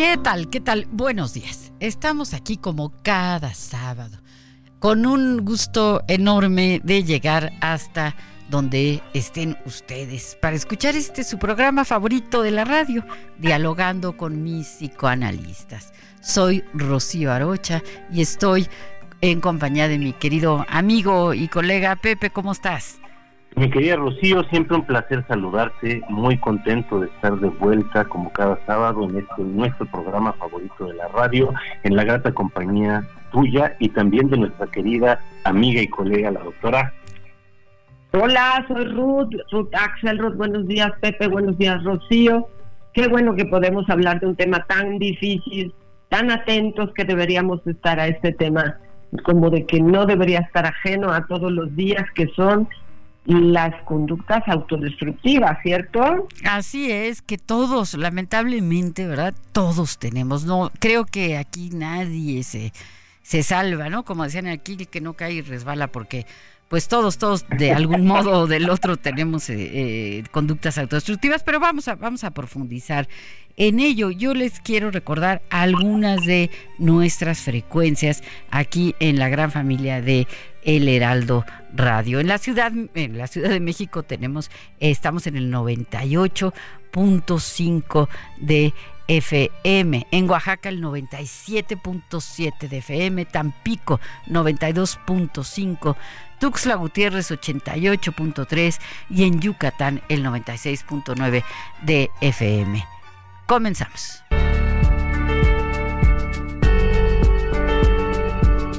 ¿Qué tal? ¿Qué tal? Buenos días. Estamos aquí como cada sábado, con un gusto enorme de llegar hasta donde estén ustedes para escuchar este su programa favorito de la radio, dialogando con mis psicoanalistas. Soy Rocío Arocha y estoy en compañía de mi querido amigo y colega Pepe. ¿Cómo estás? Mi querida Rocío, siempre un placer saludarte, muy contento de estar de vuelta como cada sábado en este nuestro programa favorito de la radio, en la grata compañía tuya y también de nuestra querida amiga y colega, la doctora. Hola, soy Ruth, Ruth Axel, Ruth, buenos días Pepe, buenos días Rocío. Qué bueno que podemos hablar de un tema tan difícil, tan atentos que deberíamos estar a este tema, como de que no debería estar ajeno a todos los días que son las conductas autodestructivas, ¿cierto? Así es, que todos, lamentablemente, ¿verdad? Todos tenemos, no, creo que aquí nadie se, se salva, ¿no? Como decían aquí, que no cae y resbala porque pues todos, todos de algún modo o del otro tenemos eh, eh, conductas autodestructivas, pero vamos a, vamos a profundizar en ello. Yo les quiero recordar algunas de nuestras frecuencias aquí en la gran familia de El Heraldo Radio. En la ciudad, en la Ciudad de México tenemos, estamos en el 98.5 de FM, en Oaxaca el 97.7 de FM, Tampico 92.5 Tuxtla Gutiérrez 88.3 y en Yucatán el 96.9 de FM. Comenzamos.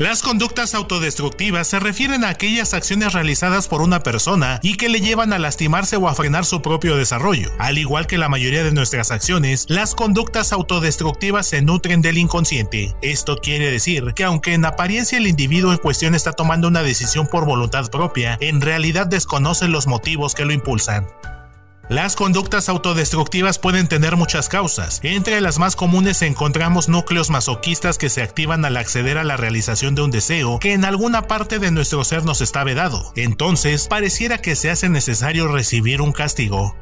Las conductas autodestructivas se refieren a aquellas acciones realizadas por una persona y que le llevan a lastimarse o a frenar su propio desarrollo. Al igual que la mayoría de nuestras acciones, las conductas autodestructivas se nutren del inconsciente. Esto quiere decir que aunque en apariencia el individuo en cuestión está tomando una decisión por voluntad propia, en realidad desconoce los motivos que lo impulsan. Las conductas autodestructivas pueden tener muchas causas. Entre las más comunes encontramos núcleos masoquistas que se activan al acceder a la realización de un deseo que en alguna parte de nuestro ser nos está vedado. Entonces, pareciera que se hace necesario recibir un castigo.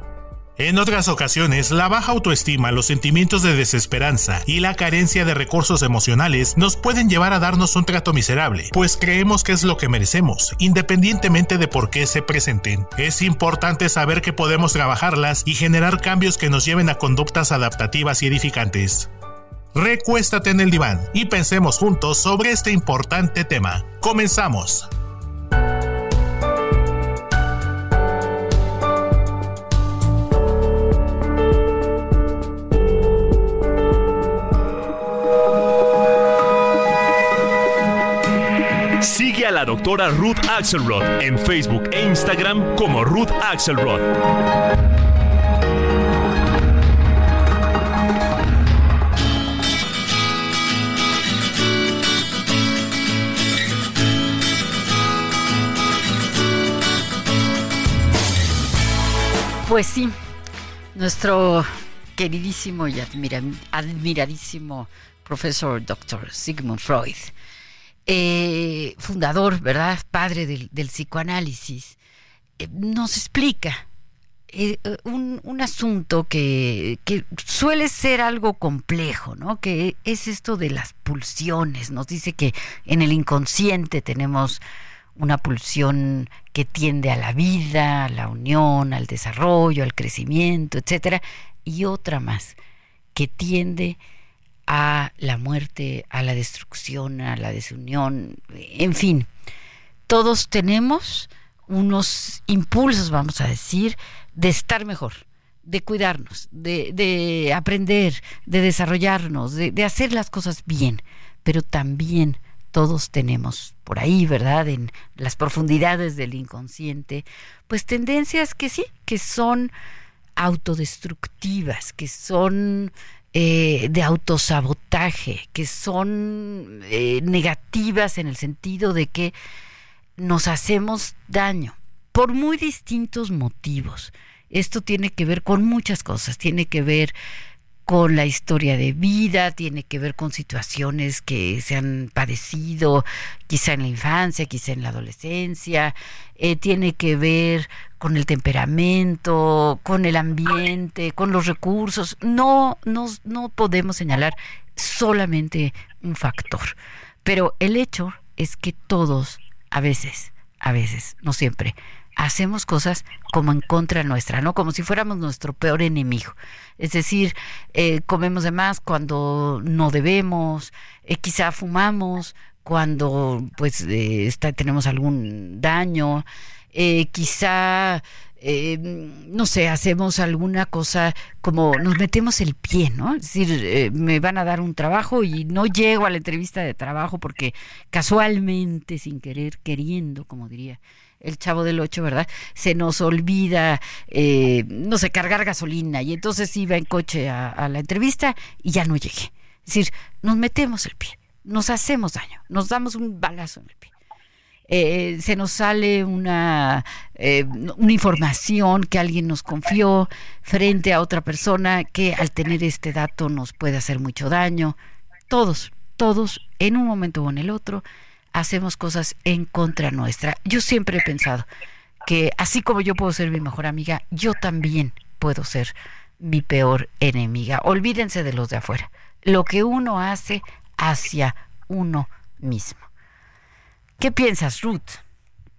En otras ocasiones, la baja autoestima, los sentimientos de desesperanza y la carencia de recursos emocionales nos pueden llevar a darnos un trato miserable, pues creemos que es lo que merecemos, independientemente de por qué se presenten. Es importante saber que podemos trabajarlas y generar cambios que nos lleven a conductas adaptativas y edificantes. Recuéstate en el diván y pensemos juntos sobre este importante tema. Comenzamos. La doctora Ruth Axelrod en Facebook e Instagram como Ruth Axelrod. Pues sí, nuestro queridísimo y admira- admiradísimo profesor doctor Sigmund Freud, eh, fundador, ¿verdad? Padre del, psicoanálisis, eh, nos explica eh, un, un asunto que, que suele ser algo complejo, ¿no? Que es esto de las pulsiones. Nos dice que en el inconsciente tenemos una pulsión que tiende a la vida, a la unión, al desarrollo, al crecimiento, etcétera, y otra más que tiende a la muerte, a la destrucción, a la desunión, en fin, todos tenemos unos impulsos, vamos a decir, de estar mejor, de cuidarnos, de, aprender, de desarrollarnos, de, de hacer las cosas bien, pero también todos tenemos por ahí, ¿verdad? En las profundidades del inconsciente, pues tendencias que sí, que son autodestructivas, que son eh, de autosabotaje, que son eh, negativas en el sentido de que nos hacemos daño por muy distintos motivos. Esto tiene que ver con muchas cosas, tiene que ver con la historia de vida, tiene que ver con situaciones que se han padecido quizá en la infancia, quizá en la adolescencia, eh, tiene que ver con el temperamento, con el ambiente, con los recursos. No, no, no podemos señalar solamente un factor, pero el hecho es que todos, a veces, a veces, no siempre, hacemos cosas como en contra nuestra, ¿no? Como si fuéramos nuestro peor enemigo. Es decir, eh, comemos de más cuando no debemos, eh, quizá fumamos cuando pues eh, tenemos algún daño, quizá no sé, hacemos alguna cosa como nos metemos el pie, ¿no? Es decir, me van a dar un trabajo y no llego a la entrevista de trabajo porque casualmente, sin querer, queriendo, como diría el chavo del 8, ¿verdad? Se nos olvida, eh, no sé, cargar gasolina y entonces iba en coche a, la entrevista y ya no llegué. Es decir, nos metemos el pie, nos hacemos daño, nos damos un balazo en el pie. Eh, se nos sale una, eh, una información que alguien nos confió frente a otra persona que al tener este dato nos puede hacer mucho daño. Todos, todos, en un momento o en el otro, hacemos cosas en contra nuestra. Yo siempre he pensado que así como yo puedo ser mi mejor amiga, yo también puedo ser mi peor enemiga. Olvídense de los de afuera. Lo que uno hace hacia uno mismo. ¿Qué piensas, Ruth?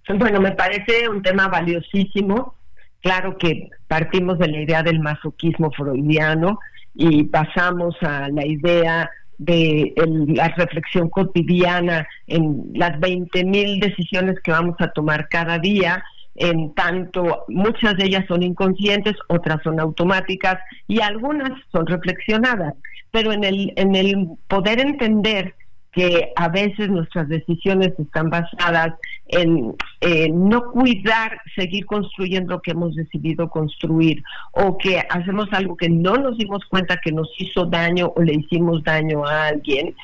Bueno, me parece un tema valiosísimo. Claro que partimos de la idea del masoquismo freudiano y pasamos a la idea de la reflexión cotidiana, en las 20 mil decisiones que vamos a tomar cada día, en tanto muchas de ellas son inconscientes, otras son automáticas y algunas son reflexionadas. Pero en el, en el poder entender que a veces nuestras decisiones están basadas en no cuidar, seguir construyendo lo que hemos decidido construir, o que hacemos algo que no nos dimos cuenta que nos hizo daño o le hicimos daño a alguien,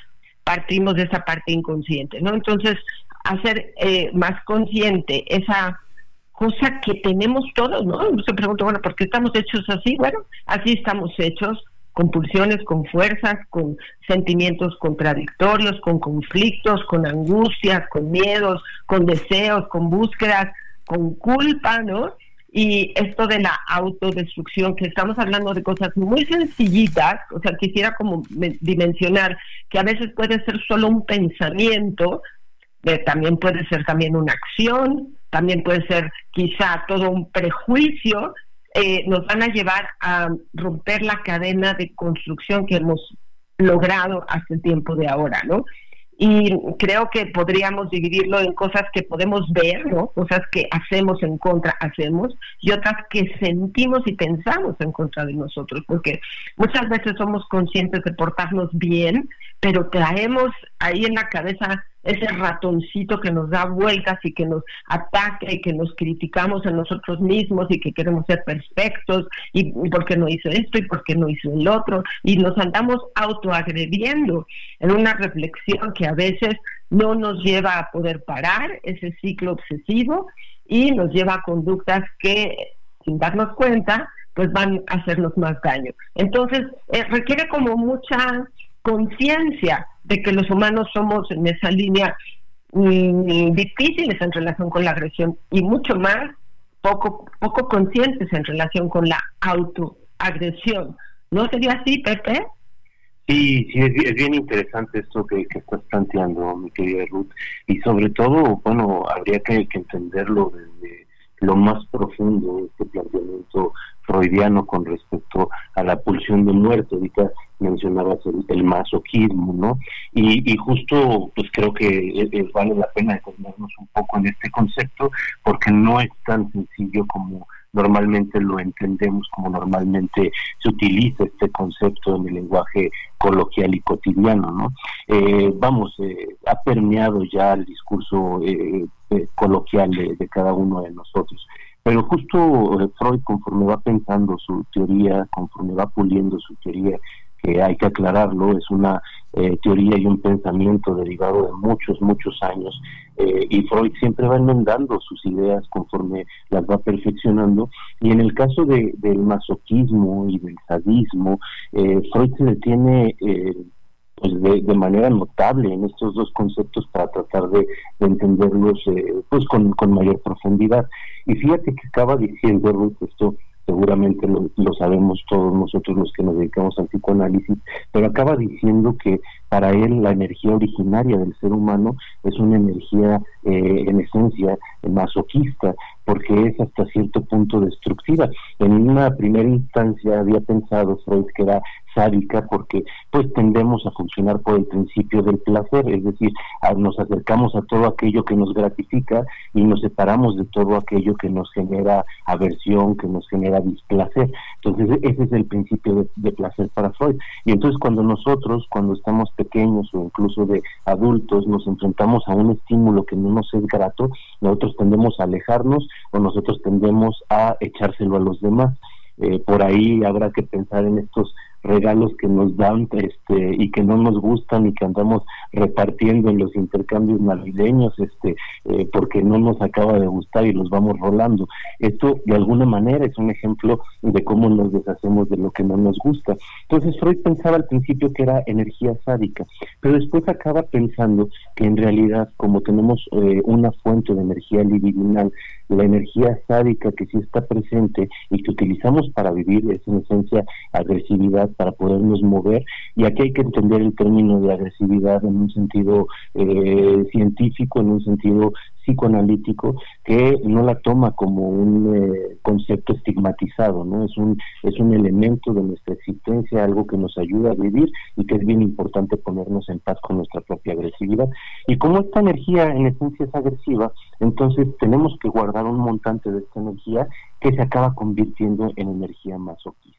partimos de esa parte inconsciente, ¿no? Entonces, hacer eh, más consciente esa cosa que tenemos todos, ¿no? Se pregunta, bueno, ¿por qué estamos hechos así? Bueno, así estamos hechos con pulsiones, con fuerzas, con sentimientos contradictorios, con conflictos, con angustias, con miedos, con deseos, con búsquedas, con culpa, ¿no? Y esto de la autodestrucción, que estamos hablando de cosas muy sencillitas, o sea, quisiera como dimensionar que a veces puede ser solo un pensamiento, también puede ser también una acción, también puede ser quizá todo un prejuicio, eh, nos van a llevar a romper la cadena de construcción que hemos logrado hasta el tiempo de ahora, ¿no? Y creo que podríamos dividirlo en cosas que podemos ver, ¿no? Cosas que hacemos en contra, hacemos, y otras que sentimos y pensamos en contra de nosotros, porque muchas veces somos conscientes de portarnos bien, pero traemos ahí en la cabeza ese ratoncito que nos da vueltas y que nos ataca y que nos criticamos a nosotros mismos y que queremos ser perfectos y, por qué no hizo esto y por qué no hizo el otro y nos andamos autoagrediendo en una reflexión que a veces no nos lleva a poder parar ese ciclo obsesivo y nos lleva a conductas que sin darnos cuenta pues van a hacernos más daño. Entonces, eh, requiere como mucha conciencia de que los humanos somos en esa línea mm, difíciles en relación con la agresión y mucho más poco, poco conscientes en relación con la autoagresión. ¿No sería así, Pepe? Sí, sí, es, bien interesante esto que, estás planteando, mi querida Ruth, y sobre todo, bueno, habría que, entenderlo desde lo más profundo, este planteamiento freudiano con respecto a la pulsión de muerte, ahorita mencionabas el, masoquismo, ¿no? Y, justo, pues creo que vale la pena detenernos un poco en este concepto, porque no es tan sencillo como normalmente lo entendemos como normalmente se utiliza este concepto en el lenguaje coloquial y cotidiano, ¿no? Eh, vamos, eh, ha permeado ya el discurso eh, coloquial de, cada uno de nosotros. Pero justo Freud, conforme va pensando su teoría, conforme va puliendo su teoría, que hay que aclararlo, es una teoría y un pensamiento derivado de muchos, muchos años, eh, y Freud siempre va enmendando sus ideas conforme las va perfeccionando y en el caso de, del masoquismo y del sadismo eh, Freud se detiene eh, pues de, manera notable en estos dos conceptos para tratar de, entenderlos pues con, con, mayor profundidad. Y fíjate que acaba diciendo Ruth esto seguramente lo, lo, sabemos todos nosotros los que nos dedicamos al psicoanálisis, pero acaba diciendo que para él la energía originaria del ser humano es una energía eh, en esencia masoquista, porque es hasta cierto punto destructiva. En una primera instancia había pensado Freud que era sádica porque pues tendemos a funcionar por el principio del placer, es decir, nos acercamos a todo aquello que nos gratifica y nos separamos de todo aquello que nos genera aversión, que nos genera displacer. Entonces ese es el principio de placer para Freud. Y entonces cuando nosotros, cuando estamos pequeños o incluso de adultos, nos enfrentamos a un estímulo que no nos es grato, nosotros tendemos a alejarnos o nosotros tendemos a echárselo a los demás. Eh, por ahí habrá que pensar en estos regalos que nos dan este y que no nos gustan y que andamos repartiendo en los intercambios navideños este eh, porque no nos acaba de gustar y los vamos rolando. Esto de alguna manera es un ejemplo de cómo nos deshacemos de lo que no nos gusta. Entonces Freud pensaba al principio que era energía sádica pero después acaba pensando que en realidad como tenemos eh, una fuente de energía libidinal la energía sádica que sí está presente y que utilizamos para vivir es en esencia agresividad para podernos mover y aquí hay que entender el término de agresividad en un sentido eh, científico, en un sentido psicoanalítico que no la toma como un eh, concepto estigmatizado, ¿no? Es un es un elemento de nuestra existencia, algo que nos ayuda a vivir y que es bien importante ponernos en paz con nuestra propia agresividad. Y como esta energía en esencia es agresiva, entonces tenemos que guardar un montante de esta energía que se acaba convirtiendo en energía masoquista.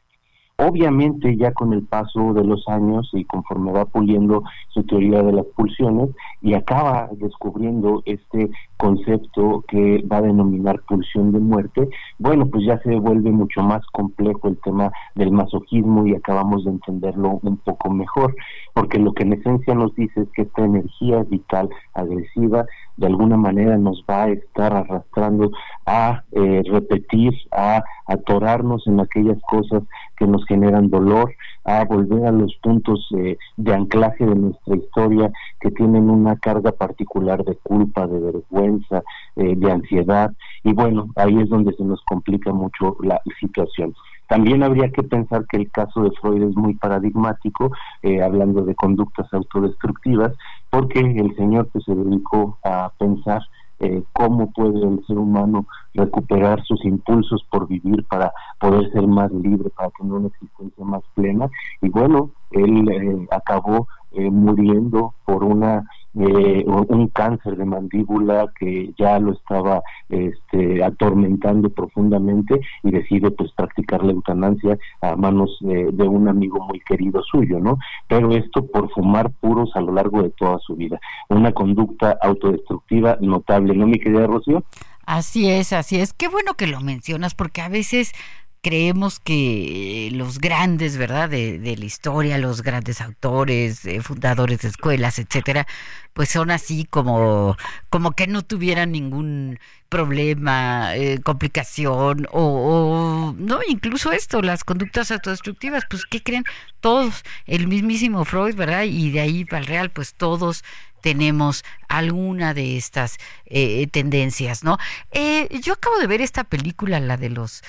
Obviamente ya con el paso de los años y conforme va puliendo su teoría de las pulsiones y acaba descubriendo este concepto que va a denominar pulsión de muerte, bueno, pues ya se vuelve mucho más complejo el tema del masoquismo y acabamos de entenderlo un poco mejor, porque lo que en esencia nos dice es que esta energía vital agresiva de alguna manera nos va a estar arrastrando a eh, repetir, a atorarnos en aquellas cosas que nos generan dolor, a volver a los puntos eh, de anclaje de nuestra historia que tienen una carga particular de culpa, de vergüenza, eh, de ansiedad. Y bueno, ahí es donde se nos complica mucho la situación. También habría que pensar que el caso de Freud es muy paradigmático, eh, hablando de conductas autodestructivas, porque el señor que se dedicó a pensar eh, cómo puede el ser humano recuperar sus impulsos por vivir para poder ser más libre, para tener una existencia más plena. Y bueno, él eh, acabó muriendo por una eh, un cáncer de mandíbula que ya lo estaba este, atormentando profundamente y decide pues practicar la eutanasia a manos de, un amigo muy querido suyo, ¿no? Pero esto por fumar puros a lo largo de toda su vida. Una conducta autodestructiva notable, ¿no, mi querida Rocío? Así es, así es. Qué bueno que lo mencionas porque a veces creemos que los grandes, ¿verdad?, de, la historia, los grandes autores, eh, fundadores de escuelas, etcétera, pues son así como, como que no tuvieran ningún problema, eh, complicación, o, no, incluso esto, las conductas autodestructivas, pues, ¿qué creen? Todos, el mismísimo Freud, ¿verdad? Y de ahí para el real, pues todos tenemos alguna de estas eh, tendencias, ¿no? Eh, yo acabo de ver esta película, la de los,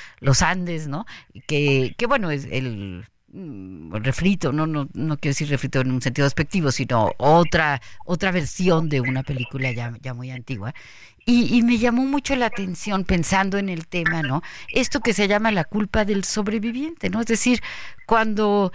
Andes, ¿no? Que, que bueno, es el mm, refrito, no, no, no quiero decir refrito en un sentido despectivo, sino otra, otra versión de una película ya, ya muy antigua. Y, y, me llamó mucho la atención pensando en el tema, ¿no? Esto que se llama la culpa del sobreviviente, ¿no? Es decir, cuando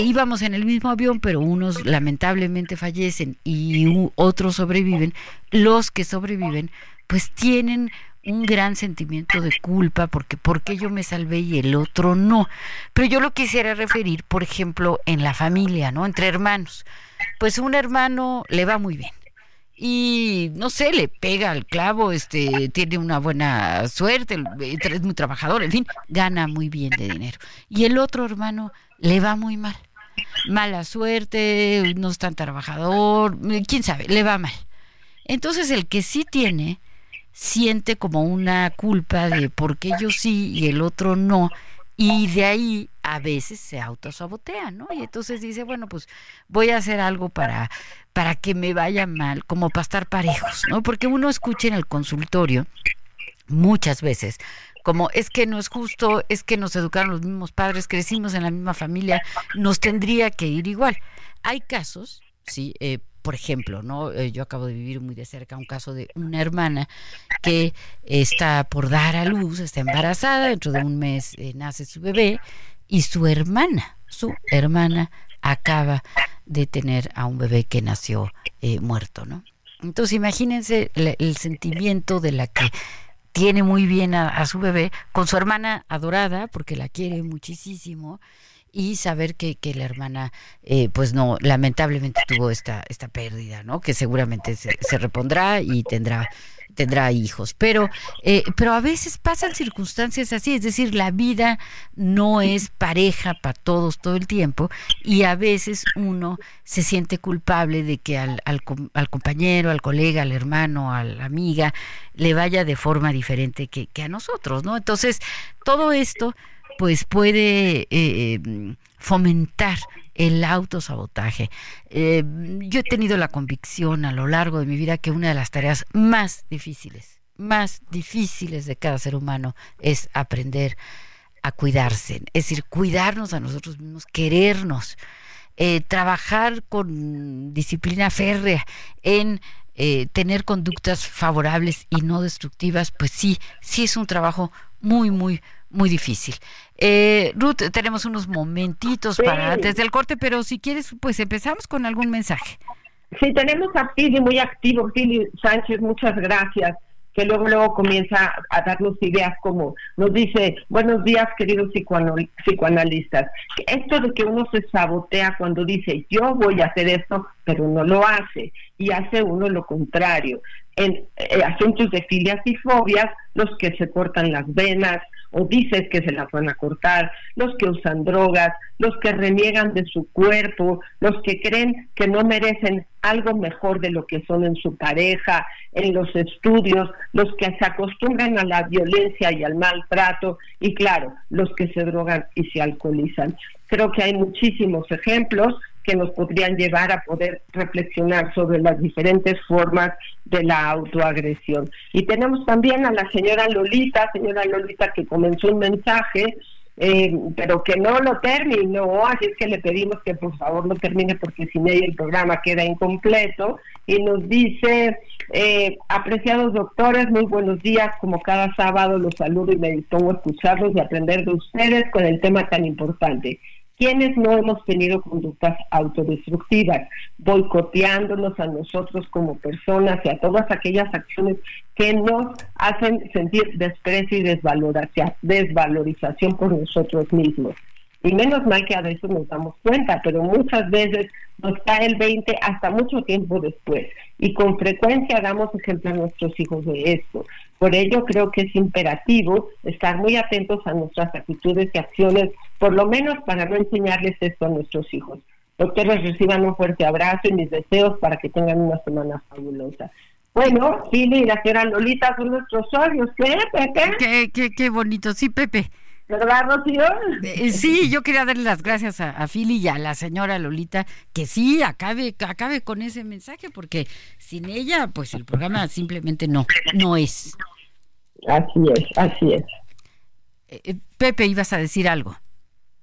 íbamos en el mismo avión, pero unos lamentablemente fallecen y otros sobreviven, los que sobreviven, pues tienen un gran sentimiento de culpa porque porque yo me salvé y el otro no. Pero yo lo quisiera referir, por ejemplo, en la familia, ¿no? Entre hermanos. Pues un hermano le va muy bien y no sé, le pega al clavo, este, tiene una buena suerte, es muy trabajador, en fin, gana muy bien de dinero. Y el otro hermano le va muy mal. Mala suerte, no es tan trabajador, quién sabe, le va mal. Entonces el que sí tiene siente como una culpa de por qué yo sí y el otro no, y de ahí a veces se autosabotea, ¿no? Y entonces dice, bueno, pues voy a hacer algo para, para que me vaya mal, como para estar parejos, ¿no? Porque uno escucha en el consultorio muchas veces como es que no es justo, es que nos educaron los mismos padres, crecimos en la misma familia, nos tendría que ir igual. Hay casos, sí, eh, por ejemplo, ¿no? Eh, yo acabo de vivir muy de cerca un caso de una hermana que está por dar a luz, está embarazada, dentro de un mes eh, nace su bebé y su hermana, su hermana acaba de tener a un bebé que nació eh, muerto, ¿no? Entonces imagínense el, sentimiento de la que tiene muy bien a, su bebé con su hermana adorada porque la quiere muchísimo y saber que, que la hermana, eh, pues no, lamentablemente tuvo esta, esta pérdida, ¿no? Que seguramente se, se repondrá y tendrá tendrá hijos, pero, eh, pero a veces pasan circunstancias así, es decir, la vida no es pareja para todos todo el tiempo y a veces uno se siente culpable de que al, al, al compañero, al colega, al hermano, a la amiga, le vaya de forma diferente que, que a nosotros, ¿no? Entonces, todo esto pues puede eh, eh, fomentar el autosabotaje. Eh, yo he tenido la convicción a lo largo de mi vida que una de las tareas más difíciles, más difíciles de cada ser humano es aprender a cuidarse, es decir, cuidarnos a nosotros mismos, querernos, trabajar con disciplina férrea en tener conductas favorables y no destructivas, pues sí, sí es un trabajo muy, muy, muy difícil. Eh, Ruth, tenemos unos momentitos para antes del corte, pero si quieres, pues empezamos con algún mensaje. Sí, tenemos a Fili muy activo. Fili Sánchez, muchas gracias que luego luego comienza a darnos ideas como nos dice, buenos días queridos psicoanalistas. Esto de que uno se sabotea cuando dice, yo voy a hacer esto, pero no lo hace, y hace uno lo contrario. En eh, asuntos de filias y fobias, los que se cortan las venas, o dices que se las van a cortar, los que usan drogas, los que reniegan de su cuerpo, los que creen que no merecen algo mejor de lo que son en su pareja, en los estudios, los que se acostumbran a la violencia y al maltrato y claro, los que se drogan y se alcoholizan. Creo que hay muchísimos ejemplos que nos podrían llevar a poder reflexionar sobre las diferentes formas de la autoagresión. Y tenemos también a la señora Lolita, señora Lolita que comenzó un mensaje, eh, pero que no lo terminó, así es que le pedimos que por favor lo termine porque sin ella el programa queda incompleto. Y nos dice, eh, apreciados doctores, muy buenos días, como cada sábado los saludo y me dispongo a escucharlos y aprender de ustedes con el tema tan importante quienes no hemos tenido conductas autodestructivas, boicoteándonos a nosotros como personas y a todas aquellas acciones que nos hacen sentir desprecio y desvalorización por nosotros mismos. Y menos mal que a veces nos damos cuenta, pero muchas veces nos cae el 20 hasta mucho tiempo después. Y con frecuencia damos ejemplo a nuestros hijos de esto. Por ello creo que es imperativo estar muy atentos a nuestras actitudes y acciones, por lo menos para no enseñarles esto a nuestros hijos. Doctores, reciban un fuerte abrazo y mis deseos para que tengan una semana fabulosa. Bueno, Fili y la señora Lolita son nuestros socios. ¿Qué, Pepe? Qué, qué, qué bonito. Sí, Pepe. ¿Verdad, Rocío? Eh, sí, yo quería darle las gracias a, a Fili y a la señora Lolita, que sí, acabe, acabe con ese mensaje, porque sin ella, pues el programa simplemente no, no es. Así es, así es. Eh, eh, Pepe, ibas a decir algo.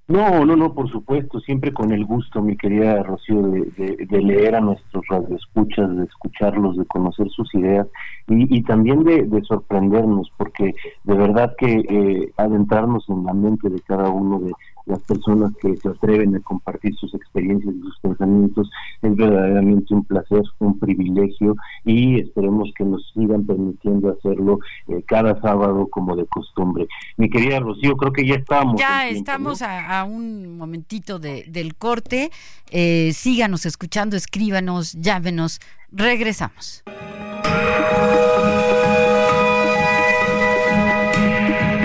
No, no, no, por supuesto, siempre con el gusto, mi querida Rocío, de, leer a nuestros radioescuchas, de escucharlos, de conocer sus ideas y, también de, sorprendernos, porque de verdad que eh, adentrarnos en la mente de cada uno de, las personas que se atreven a compartir sus experiencias y sus pensamientos. Es verdaderamente un placer, un privilegio y esperemos que nos sigan permitiendo hacerlo eh, cada sábado como de costumbre. Mi querida Rocío, creo que ya estamos. Ya estamos a, un momentito de, del corte. Eh, síganos escuchando, escríbanos, llávenos. Regresamos.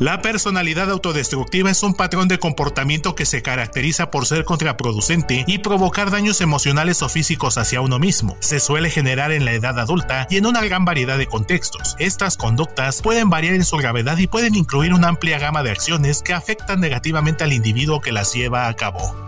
La personalidad autodestructiva es un patrón de comportamiento que se caracteriza por ser contraproducente y provocar daños emocionales o físicos hacia uno mismo. Se suele generar en la edad adulta y en una gran variedad de contextos. Estas conductas pueden variar en su gravedad y pueden incluir una amplia gama de acciones que afectan negativamente al individuo que las lleva a cabo.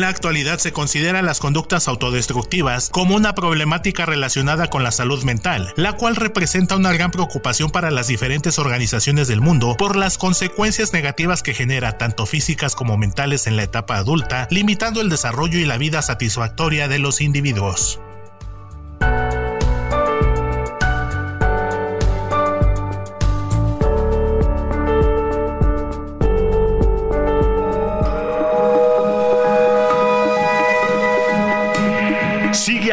En la actualidad se consideran las conductas autodestructivas como una problemática relacionada con la salud mental, la cual representa una gran preocupación para las diferentes organizaciones del mundo por las consecuencias negativas que genera tanto físicas como mentales en la etapa adulta, limitando el desarrollo y la vida satisfactoria de los individuos.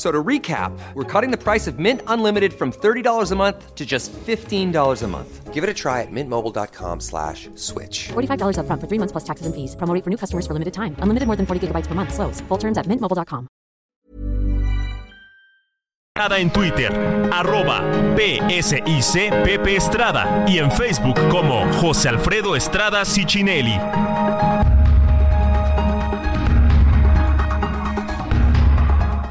So to recap, we're cutting the price of Mint Unlimited from $30 a month to just $15 a month. Give it a try at mintmobile.com slash switch. $45 up front for three months plus taxes and fees. Promo for new customers for limited time. Unlimited more than 40 gigabytes per month. Slows. Full terms at mintmobile.com. En Twitter, arroba PSIC Pepe Estrada y en Facebook como José Alfredo Estrada Cicinelli.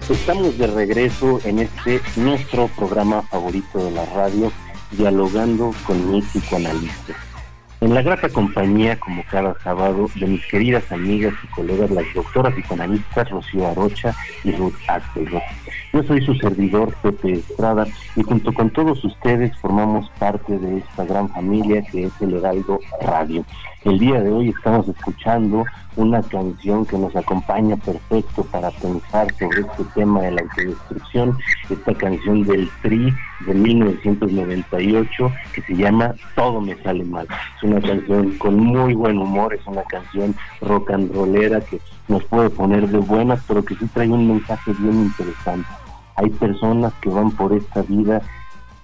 Estamos de regreso en este nuestro programa favorito de la radio, dialogando con mis psicoanalistas. En la grata compañía, como cada sábado, de mis queridas amigas y colegas, las doctoras psicoanalistas Rocío Arocha y Ruth Axelrod. Yo soy su servidor, Pepe Estrada, y junto con todos ustedes formamos parte de esta gran familia que es el Heraldo Radio. El día de hoy estamos escuchando una canción que nos acompaña perfecto para pensar sobre este tema de la autodestrucción, esta canción del Tri de 1998 que se llama Todo me sale mal. Es una canción con muy buen humor, es una canción rock and rollera que nos puede poner de buenas, pero que sí trae un mensaje bien interesante. Hay personas que van por esta vida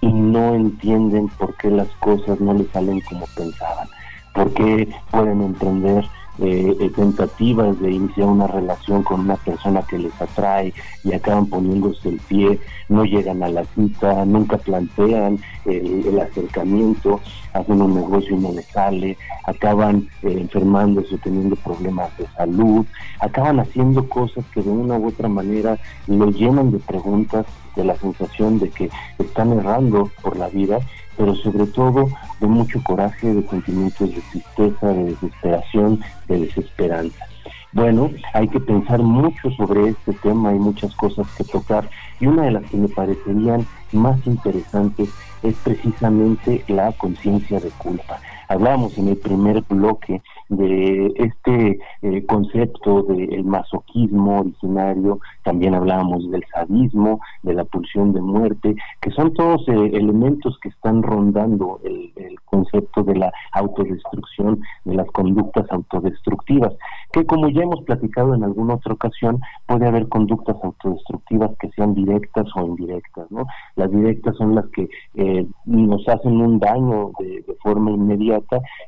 y no entienden por qué las cosas no les salen como pensaban, por qué pueden emprender eh, eh, tentativas de iniciar una relación con una persona que les atrae y acaban poniéndose el pie, no llegan a la cita, nunca plantean el, acercamiento, hacen un negocio y no les sale, acaban eh, enfermándose teniendo problemas de salud, acaban haciendo cosas que de una u otra manera lo llenan de preguntas, de la sensación de que están errando por la vida pero sobre todo de mucho coraje, de sentimientos de tristeza, de desesperación, de desesperanza. Bueno, hay que pensar mucho sobre este tema, hay muchas cosas que tocar y una de las que me parecerían más interesantes es precisamente la conciencia de culpa. Hablábamos en el primer bloque de este eh, concepto del masoquismo originario, también hablábamos del sadismo, de la pulsión de muerte, que son todos eh, elementos que están rondando el, concepto de la autodestrucción, de las conductas autodestructivas, que como ya hemos platicado en alguna otra ocasión, puede haber conductas autodestructivas que sean directas o indirectas, ¿no? Las directas son las que eh, nos hacen un daño de, de forma inmediata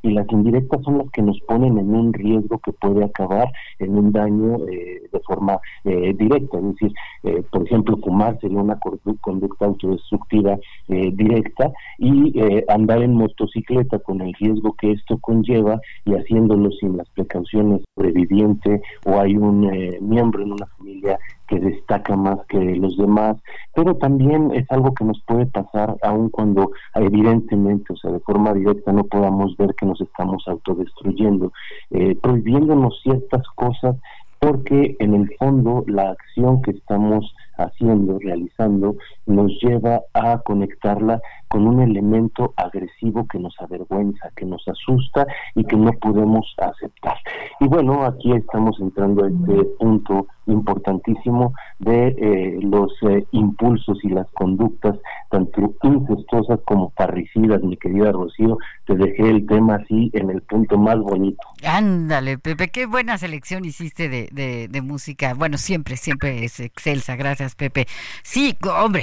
y las indirectas son las que nos ponen en un riesgo que puede acabar en un daño eh, de forma eh, directa. Es decir, eh, por ejemplo, fumar sería una conducta autodestructiva eh, directa y eh, andar en motocicleta con el riesgo que esto conlleva y haciéndolo sin las precauciones sobreviviente o hay un miembro en una familia que destaca más que los demás, pero también es algo que nos puede pasar aun cuando evidentemente, o sea, de forma directa no podamos ver que nos estamos autodestruyendo, eh, prohibiéndonos ciertas cosas porque en el fondo la acción que estamos haciendo, realizando, nos lleva a conectarla con un elemento agresivo que nos avergüenza, que nos asusta y que no podemos aceptar. Y bueno, aquí estamos entrando a este punto importantísimo de eh, los eh, impulsos y las conductas, tanto incestuosas como parricidas, mi querida Rocío. Te dejé el tema así en el punto más bonito. Ándale, Pepe, qué buena selección hiciste de, de, música. Bueno, siempre, siempre es excelsa. Gracias, Pepe. Sí, hombre,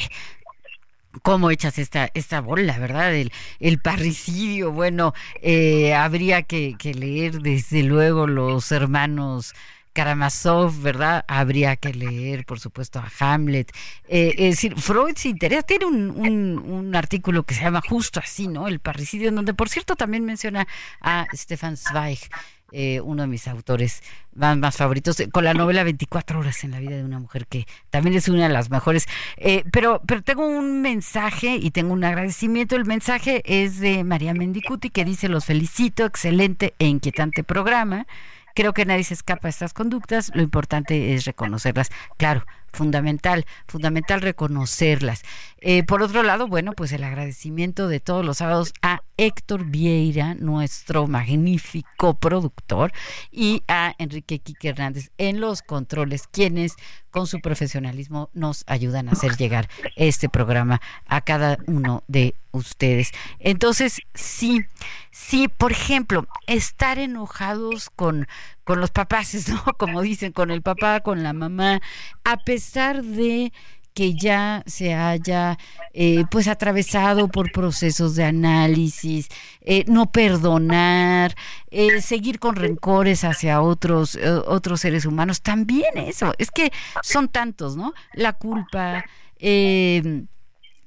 cómo echas esta esta bola, ¿verdad? El, el parricidio, bueno, eh, habría que, leer desde luego los hermanos Karamazov, ¿verdad? Habría que leer, por supuesto, a Hamlet. Eh, es decir, Freud se interesa, tiene un, un, un, artículo que se llama justo así, ¿no? El parricidio, en donde, por cierto, también menciona a Stefan Zweig. Eh, uno de mis autores más, más, favoritos, con la novela 24 horas en la vida de una mujer, que también es una de las mejores. Eh, pero, pero tengo un mensaje y tengo un agradecimiento. El mensaje es de María Mendicuti, que dice, los felicito, excelente e inquietante programa. Creo que nadie se escapa de estas conductas, lo importante es reconocerlas. Claro, fundamental, fundamental reconocerlas. Eh, por otro lado, bueno, pues el agradecimiento de todos los sábados a Héctor Vieira, nuestro magnífico productor, y a Enrique Quique Hernández en los controles, quienes con su profesionalismo nos ayudan a hacer llegar este programa a cada uno de ustedes. Entonces, sí, sí, por ejemplo, estar enojados con, con los papás, ¿no? Como dicen, con el papá, con la mamá, a pesar de que ya se haya eh, pues atravesado por procesos de análisis, eh, no perdonar, eh, seguir con rencores hacia otros, otros seres humanos, también eso, es que son tantos, ¿no? La culpa, eh,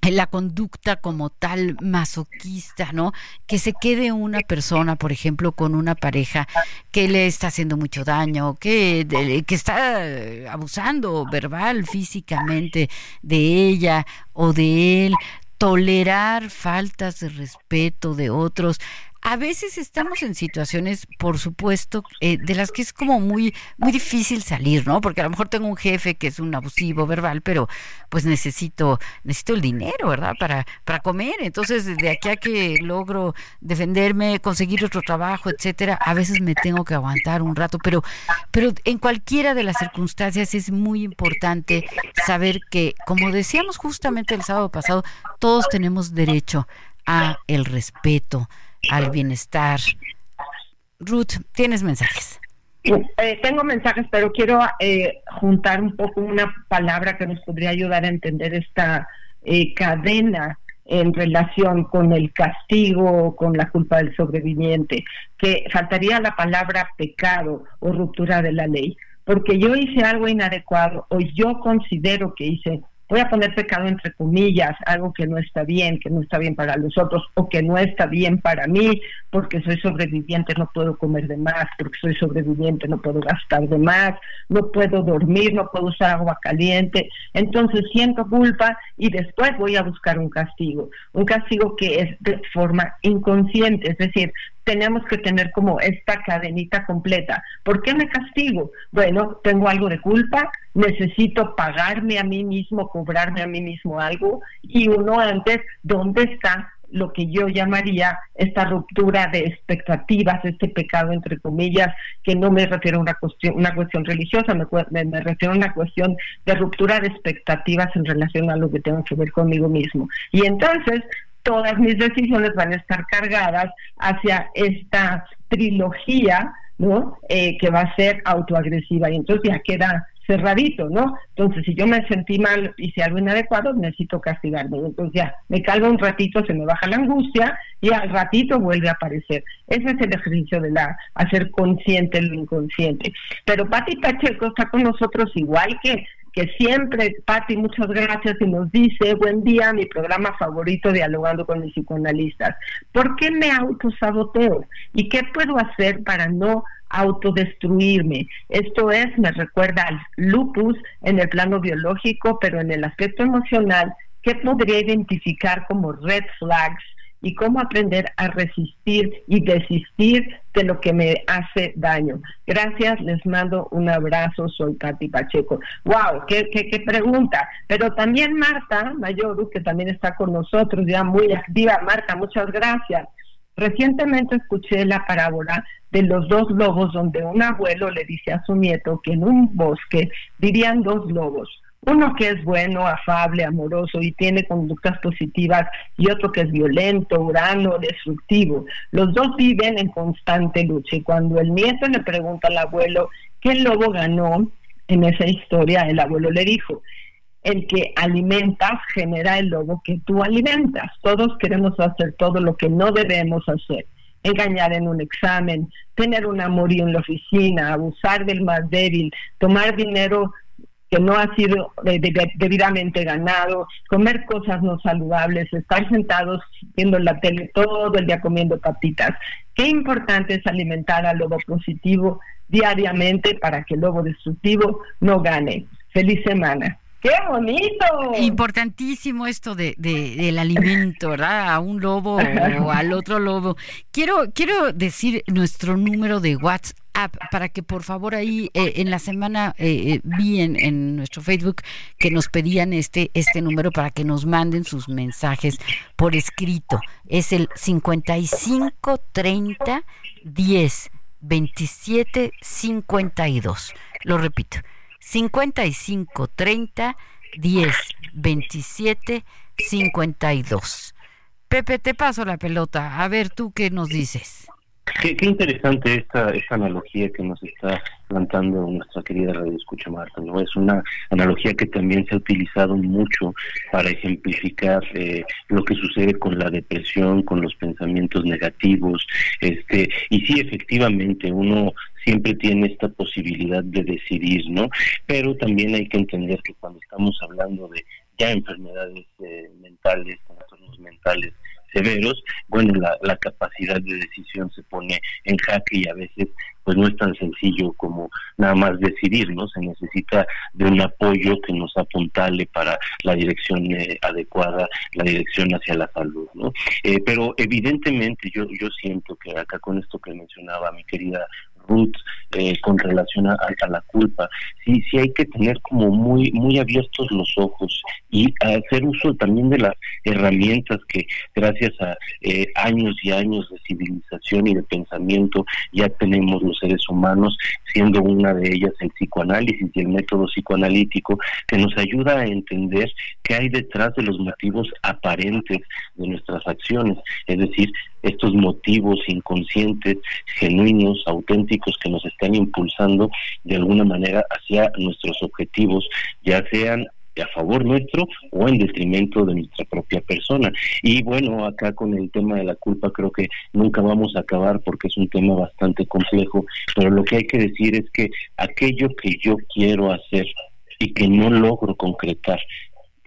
la conducta como tal masoquista, ¿no? Que se quede una persona, por ejemplo, con una pareja que le está haciendo mucho daño, que, que está abusando verbal, físicamente de ella o de él, tolerar faltas de respeto de otros, a veces estamos en situaciones, por supuesto, eh, de las que es como muy, muy difícil salir, ¿no? Porque a lo mejor tengo un jefe que es un abusivo verbal, pero pues necesito, necesito el dinero, ¿verdad? Para, para comer. Entonces, de aquí a que logro defenderme, conseguir otro trabajo, etcétera, a veces me tengo que aguantar un rato, pero, pero en cualquiera de las circunstancias es muy importante saber que, como decíamos justamente el sábado pasado, todos tenemos derecho a el respeto al bienestar. Ruth, ¿tienes mensajes? Eh, tengo mensajes, pero quiero eh, juntar un poco una palabra que nos podría ayudar a entender esta eh, cadena en relación con el castigo, con la culpa del sobreviviente, que faltaría la palabra pecado o ruptura de la ley, porque yo hice algo inadecuado o yo considero que hice voy a poner pecado entre comillas, algo que no está bien, que no está bien para los otros o que no está bien para mí, porque soy sobreviviente, no puedo comer de más, porque soy sobreviviente, no puedo gastar de más, no puedo dormir, no puedo usar agua caliente. Entonces siento culpa y después voy a buscar un castigo, un castigo que es de forma inconsciente, es decir, tenemos que tener como esta cadenita completa. ¿Por qué me castigo? Bueno, tengo algo de culpa, necesito pagarme a mí mismo, cobrarme a mí mismo algo, y uno antes, ¿dónde está lo que yo llamaría esta ruptura de expectativas, este pecado entre comillas, que no me refiero a una cuestión, una cuestión religiosa, me, me, refiero a una cuestión de ruptura de expectativas en relación a lo que tengo que ver conmigo mismo. Y entonces todas mis decisiones van a estar cargadas hacia esta trilogía, ¿no? Eh, que va a ser autoagresiva y entonces ya queda cerradito, ¿no? Entonces, si yo me sentí mal, hice algo inadecuado, necesito castigarme. Entonces ya, me calmo un ratito, se me baja la angustia y al ratito vuelve a aparecer. Ese es el ejercicio de la hacer consciente lo inconsciente. Pero Pati Pacheco está con nosotros igual que que siempre, Pati, muchas gracias y nos dice, buen día, mi programa favorito, dialogando con mis psicoanalistas. ¿Por qué me autosaboteo? ¿Y qué puedo hacer para no autodestruirme. Esto es, me recuerda al lupus en el plano biológico, pero en el aspecto emocional, ¿qué podría identificar como red flags y cómo aprender a resistir y desistir de lo que me hace daño. Gracias, les mando un abrazo, soy Katy Pacheco. ¡Wow! Qué, qué, qué pregunta! Pero también Marta Mayoru, que también está con nosotros, ya muy activa. Marta, muchas gracias. Recientemente escuché la parábola de los dos lobos donde un abuelo le dice a su nieto que en un bosque vivían dos lobos, uno que es bueno, afable, amoroso y tiene conductas positivas y otro que es violento, urano, destructivo. Los dos viven en constante lucha y cuando el nieto le pregunta al abuelo qué lobo ganó en esa historia, el abuelo le dijo, el que alimentas genera el lobo que tú alimentas. Todos queremos hacer todo lo que no debemos hacer. Engañar en un examen, tener un amorío en la oficina, abusar del más débil, tomar dinero que no ha sido debidamente ganado, comer cosas no saludables, estar sentados viendo la tele todo el día comiendo patitas. Qué importante es alimentar al lobo positivo diariamente para que el lobo destructivo no gane. Feliz semana. ¡Qué bonito! Importantísimo esto de, del alimento, ¿verdad? A un lobo o al otro lobo. Quiero, quiero decir nuestro número de WhatsApp para que por favor ahí eh, en la semana eh, eh, vi en, nuestro Facebook que nos pedían este, este número para que nos manden sus mensajes por escrito. Es el 5530 10 27 52. Lo repito. 55 30 10 27 52. Pepe, te paso la pelota. A ver, tú qué nos dices. Qué, interesante esta, esta analogía que nos está plantando nuestra querida Radio Escucha Marta, ¿no? Es una analogía que también se ha utilizado mucho para ejemplificar eh, lo que sucede con la depresión, con los pensamientos negativos, este, y sí, efectivamente, uno siempre tiene esta posibilidad de decidir, ¿no? Pero también hay que entender que cuando estamos hablando de ya enfermedades eh, mentales, trastornos mentales, severos, bueno, la, la, capacidad de decisión se pone en jaque y a veces pues no es tan sencillo como nada más decidir, ¿no? Se necesita de un apoyo que nos apuntale para la dirección eh, adecuada, la dirección hacia la salud, ¿no? Eh, pero evidentemente yo, yo siento que acá con esto que mencionaba mi querida Ruth eh, con relación a, la culpa. Sí, sí hay que tener como muy, muy abiertos los ojos y hacer uso también de las herramientas que gracias a eh, años y años de civilización y de pensamiento ya tenemos los seres humanos, siendo una de ellas el psicoanálisis y el método psicoanalítico que nos ayuda a entender qué hay detrás de los motivos aparentes de nuestras acciones, es decir, estos motivos inconscientes, genuinos, auténticos que nos están impulsando de alguna manera hacia nuestros objetivos, ya sean a favor nuestro o en detrimento de nuestra propia persona. Y bueno, acá con el tema de la culpa creo que nunca vamos a acabar porque es un tema bastante complejo, pero lo que hay que decir es que aquello que yo quiero hacer y que no logro concretar,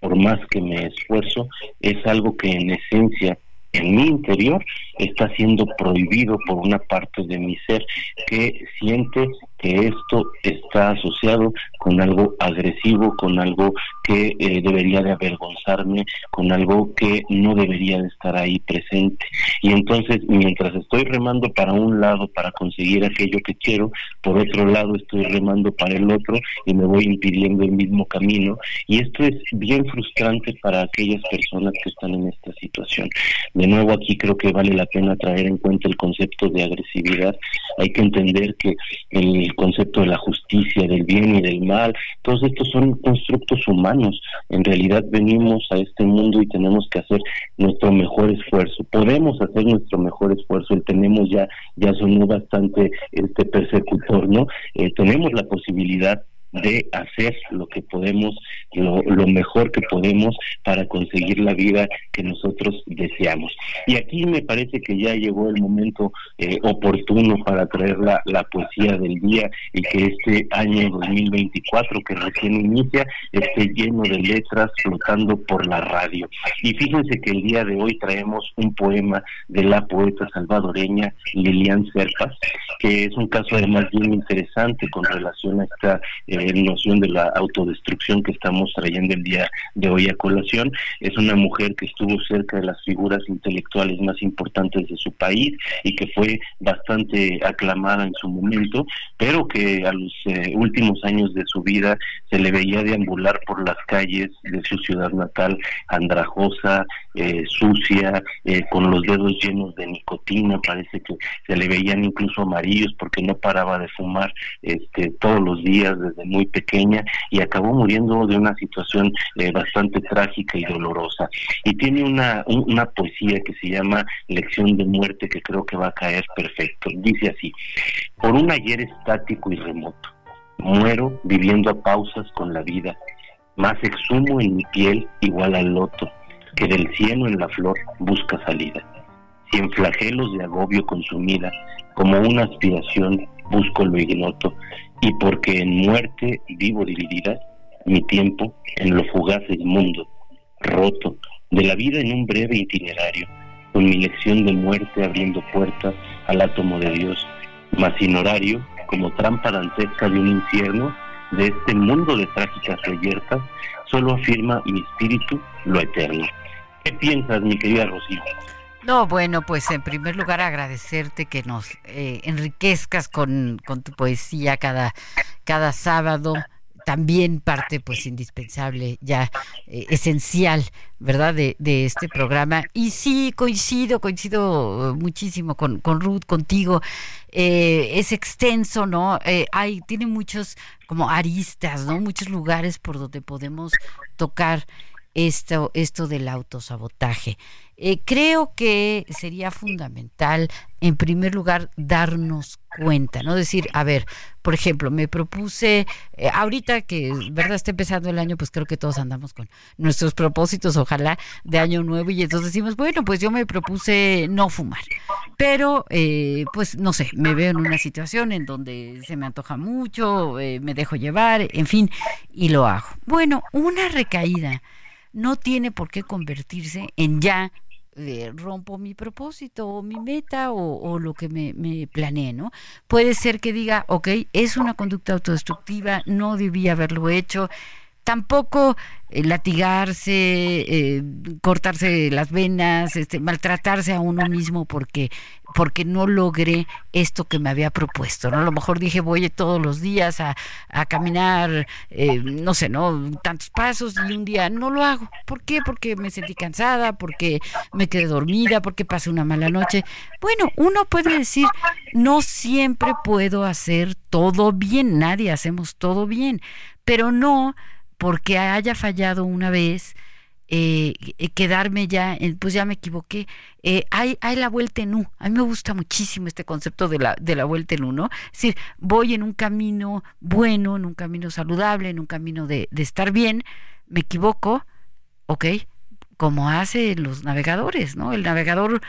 por más que me esfuerzo, es algo que en esencia en mi interior está siendo prohibido por una parte de mi ser que siente que esto está asociado con algo agresivo, con algo que eh, debería de avergonzarme, con algo que no debería de estar ahí presente. Y entonces, mientras estoy remando para un lado para conseguir aquello que quiero, por otro lado estoy remando para el otro y me voy impidiendo el mismo camino. Y esto es bien frustrante para aquellas personas que están en esta situación. De nuevo, aquí creo que vale la pena traer en cuenta el concepto de agresividad. Hay que entender que el concepto de la justicia, del bien y del mal, todos estos son constructos humanos. En realidad venimos a este mundo y tenemos que hacer nuestro mejor esfuerzo. Podemos hacer nuestro mejor esfuerzo. tenemos ya ya sonó bastante este persecutor, ¿no? Eh, tenemos la posibilidad de hacer lo que podemos, lo, mejor que podemos para conseguir la vida que nosotros deseamos. Y aquí me parece que ya llegó el momento eh, oportuno para traer la, la poesía del día y que este año 2024 que recién inicia esté lleno de letras flotando por la radio. Y fíjense que el día de hoy traemos un poema de la poeta salvadoreña Lilian Serpas, que es un caso además bien interesante con relación a esta eh, noción de la autodestrucción que estamos trayendo el día de hoy a colación. Es una mujer que estuvo cerca de las figuras intelectuales más importantes de su país y que fue bastante aclamada en su momento, pero que a los eh, últimos años de su vida se le veía deambular por las calles de su ciudad natal, andrajosa, eh, sucia, eh, con los dedos llenos de nicotina, parece que se le veían incluso amarillos porque no paraba de fumar este, todos los días desde muy pequeña y acabó muriendo de una situación eh, bastante trágica y dolorosa. Y tiene una, una poesía que se llama Lección de muerte que creo que va a caer perfecto. Dice así, por un ayer estático y remoto, muero viviendo a pausas con la vida, más exhumo en mi piel igual al loto que del cielo en la flor busca salida. Si en flagelos de agobio consumida, como una aspiración busco lo ignoto, y porque en muerte vivo dividida, mi tiempo en lo fugaz del mundo, roto, de la vida en un breve itinerario, con mi lección de muerte abriendo puertas al átomo de Dios, mas sin horario, como trampa dantesca de un infierno, de este mundo de trágicas reyertas, solo afirma mi espíritu lo eterno. ¿Qué piensas, mi querida Rocío? No, bueno, pues en primer lugar agradecerte que nos eh, enriquezcas con, tu poesía cada, cada sábado también parte pues indispensable, ya eh, esencial, ¿verdad? De, de, este programa. Y sí, coincido, coincido muchísimo con, con Ruth, contigo. Eh, es extenso, ¿no? hay, tiene muchos como aristas, ¿no? Muchos lugares por donde podemos tocar esto, esto del autosabotaje. Eh, creo que sería fundamental, en primer lugar, darnos cuenta, ¿no? Decir, a ver, por ejemplo, me propuse, eh, ahorita que, ¿verdad? Está empezando el año, pues creo que todos andamos con nuestros propósitos, ojalá, de año nuevo, y entonces decimos, bueno, pues yo me propuse no fumar, pero, eh, pues, no sé, me veo en una situación en donde se me antoja mucho, me dejo llevar, en fin, y lo hago. Bueno, una recaída no tiene por qué convertirse en ya eh, rompo mi propósito o mi meta o, lo que me, me planeé, ¿no? Puede ser que diga, ok, es una conducta autodestructiva, no debía haberlo hecho, tampoco eh, latigarse, eh, cortarse las venas, este, maltratarse a uno mismo porque porque no logré esto que me había propuesto, ¿no? A lo mejor dije voy todos los días a, caminar, eh, no sé, ¿no? Tantos pasos y un día no lo hago. ¿Por qué? Porque me sentí cansada, porque me quedé dormida, porque pasé una mala noche. Bueno, uno puede decir, no siempre puedo hacer todo bien, nadie hacemos todo bien, pero no porque haya fallado una vez, eh, eh, quedarme ya, pues ya me equivoqué. Eh, hay, hay la vuelta en U. A mí me gusta muchísimo este concepto de la, de la vuelta en U, ¿no? Es decir, voy en un camino bueno, en un camino saludable, en un camino de, de estar bien, me equivoco, ok, como hacen los navegadores, ¿no? El navegador,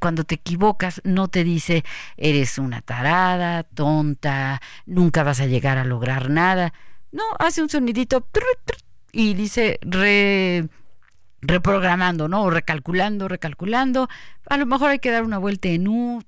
cuando te equivocas, no te dice, eres una tarada, tonta, nunca vas a llegar a lograr nada no, hace un sonidito y dice re, reprogramando, ¿no? O recalculando, recalculando. A lo mejor hay que dar una vuelta en U,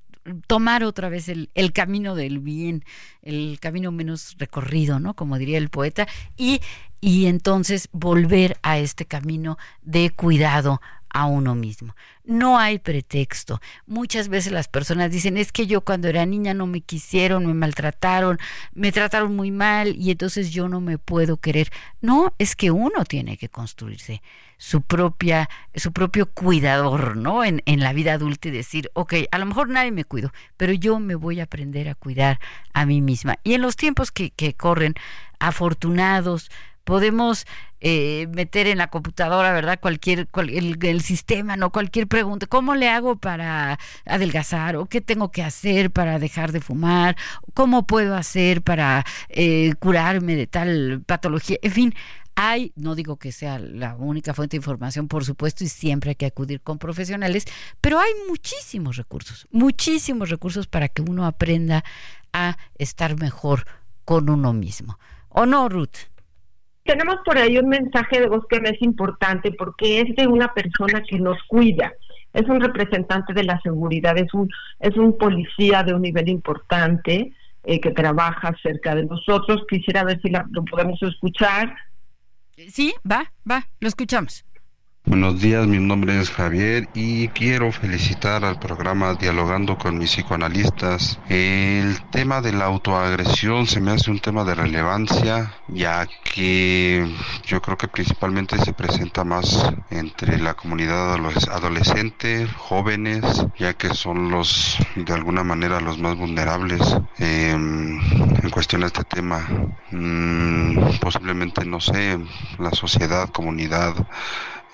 tomar otra vez el, el, camino del bien, el camino menos recorrido, ¿no? Como diría el poeta, y, y entonces volver a este camino de cuidado a uno mismo. No hay pretexto. Muchas veces las personas dicen, es que yo cuando era niña no me quisieron, me maltrataron, me trataron muy mal y entonces yo no me puedo querer. No, es que uno tiene que construirse su propia, su propio cuidador, ¿no? En, en la vida adulta y decir, ok, a lo mejor nadie me cuido, pero yo me voy a aprender a cuidar a mí misma. Y en los tiempos que, que corren, afortunados, podemos eh, meter en la computadora, ¿verdad? Cualquier, el, sistema, ¿no? Cualquier pregunta. ¿Cómo le hago para adelgazar? ¿O qué tengo que hacer para dejar de fumar? ¿Cómo puedo hacer para eh, curarme de tal patología? En fin, hay, no digo que sea la única fuente de información, por supuesto, y siempre hay que acudir con profesionales, pero hay muchísimos recursos, muchísimos recursos para que uno aprenda a estar mejor con uno mismo. ¿O no, Ruth? Tenemos por ahí un mensaje de voz que me es importante porque es de una persona que nos cuida. Es un representante de la seguridad, es un, es un policía de un nivel importante eh, que trabaja cerca de nosotros. Quisiera ver si lo podemos escuchar. Sí, va, va, lo escuchamos. Buenos días, mi nombre es Javier y quiero felicitar al programa Dialogando con mis psicoanalistas. El tema de la autoagresión se me hace un tema de relevancia ya que yo creo que principalmente se presenta más entre la comunidad adolescente, jóvenes, ya que son los de alguna manera los más vulnerables em, en cuestión a este tema. Mm, posiblemente, no sé, la sociedad, comunidad,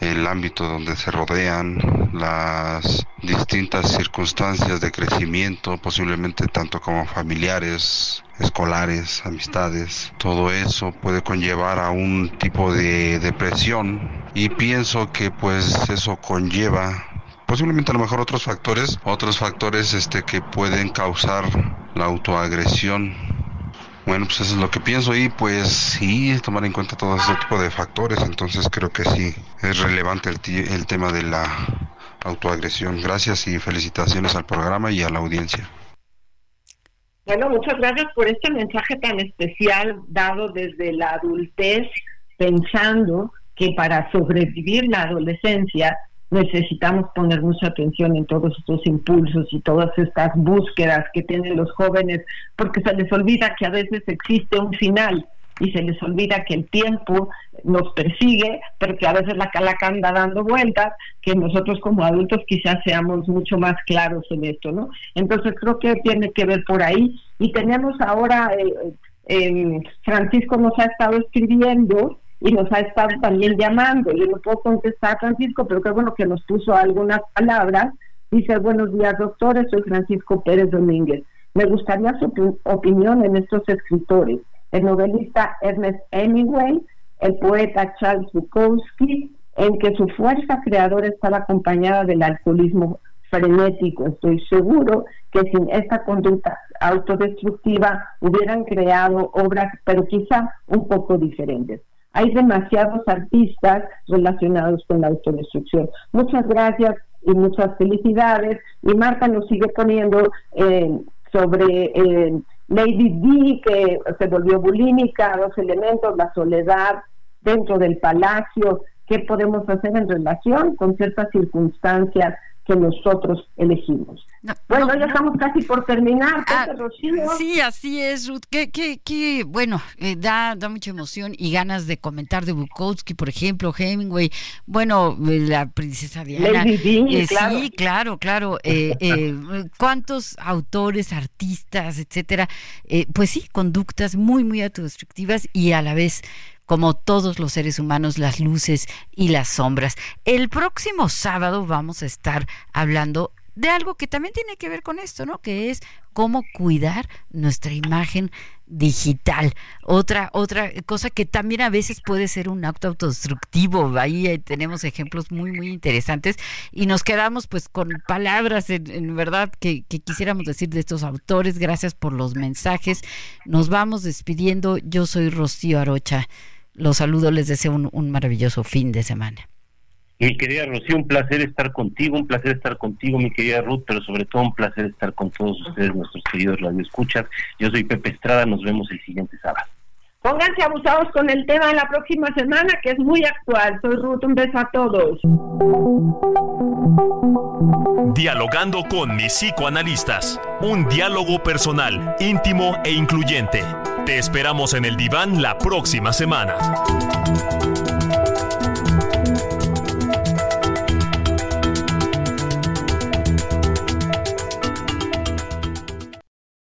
el ámbito donde se rodean, las distintas circunstancias de crecimiento, posiblemente tanto como familiares, escolares, amistades, todo eso puede conllevar a un tipo de depresión y pienso que pues eso conlleva posiblemente a lo mejor otros factores, otros factores este que pueden causar la autoagresión bueno, pues eso es lo que pienso y pues sí, tomar en cuenta todo ese tipo de factores, entonces creo que sí es relevante el, el tema de la autoagresión. Gracias y felicitaciones al programa y a la audiencia. Bueno, muchas gracias por este mensaje tan especial dado desde la adultez, pensando que para sobrevivir la adolescencia necesitamos poner mucha atención en todos estos impulsos y todas estas búsquedas que tienen los jóvenes, porque se les olvida que a veces existe un final y se les olvida que el tiempo nos persigue, pero que a veces la calaca anda dando vueltas, que nosotros como adultos quizás seamos mucho más claros en esto, ¿no? Entonces creo que tiene que ver por ahí. Y tenemos ahora, eh, eh, Francisco nos ha estado escribiendo y nos ha estado también llamando. Yo no puedo contestar, Francisco, pero qué bueno que nos puso algunas palabras. Dice, buenos días, doctores, soy Francisco Pérez Domínguez. Me gustaría su opinión en estos escritores. El novelista Ernest Hemingway, el poeta Charles Bukowski, en que su fuerza creadora estaba acompañada del alcoholismo frenético. Estoy seguro que sin esta conducta autodestructiva hubieran creado obras, pero quizá un poco diferentes hay demasiados artistas relacionados con la autodestrucción. Muchas gracias y muchas felicidades. Y Marta nos sigue poniendo eh, sobre eh, Lady D, que se volvió bulímica, dos elementos, la soledad dentro del palacio, qué podemos hacer en relación con ciertas circunstancias que nosotros elegimos. bueno, ya estamos casi por terminar, ah, Sí, así es, Ruth. Que, que, bueno, eh, da, da mucha emoción y ganas de comentar de Bukowski, por ejemplo, Hemingway, bueno, eh, la princesa Diana. Eh, claro. Sí, claro, claro. ¿Cuántos autores, artistas, etcétera? pues sí, conductas muy, muy autodestructivas y a la vez como todos los seres humanos, las luces y las sombras. El próximo sábado vamos a estar hablando de algo que también tiene que ver con esto, ¿no? Que es cómo cuidar nuestra imagen digital. Otra otra cosa que también a veces puede ser un acto autodestructivo. Ahí eh, tenemos ejemplos muy muy interesantes y nos quedamos pues con palabras en, verdad que, que, quisiéramos decir de estos autores. Gracias por los mensajes. Nos vamos despidiendo. Yo soy Rocío Arocha. Los saludo, les deseo un, maravilloso fin de semana. Mi querida Rocío, un placer estar contigo, un placer estar contigo, mi querida Ruth, pero sobre todo un placer estar con todos ustedes, nuestros queridos radioescuchas. Yo soy Pepe Estrada, nos vemos el siguiente sábado. Pónganse abusados con el tema de la próxima semana, que es muy actual. Soy Ruth, un beso a todos. Dialogando con mis psicoanalistas. Un diálogo personal, íntimo e incluyente. Te esperamos en el diván la próxima semana.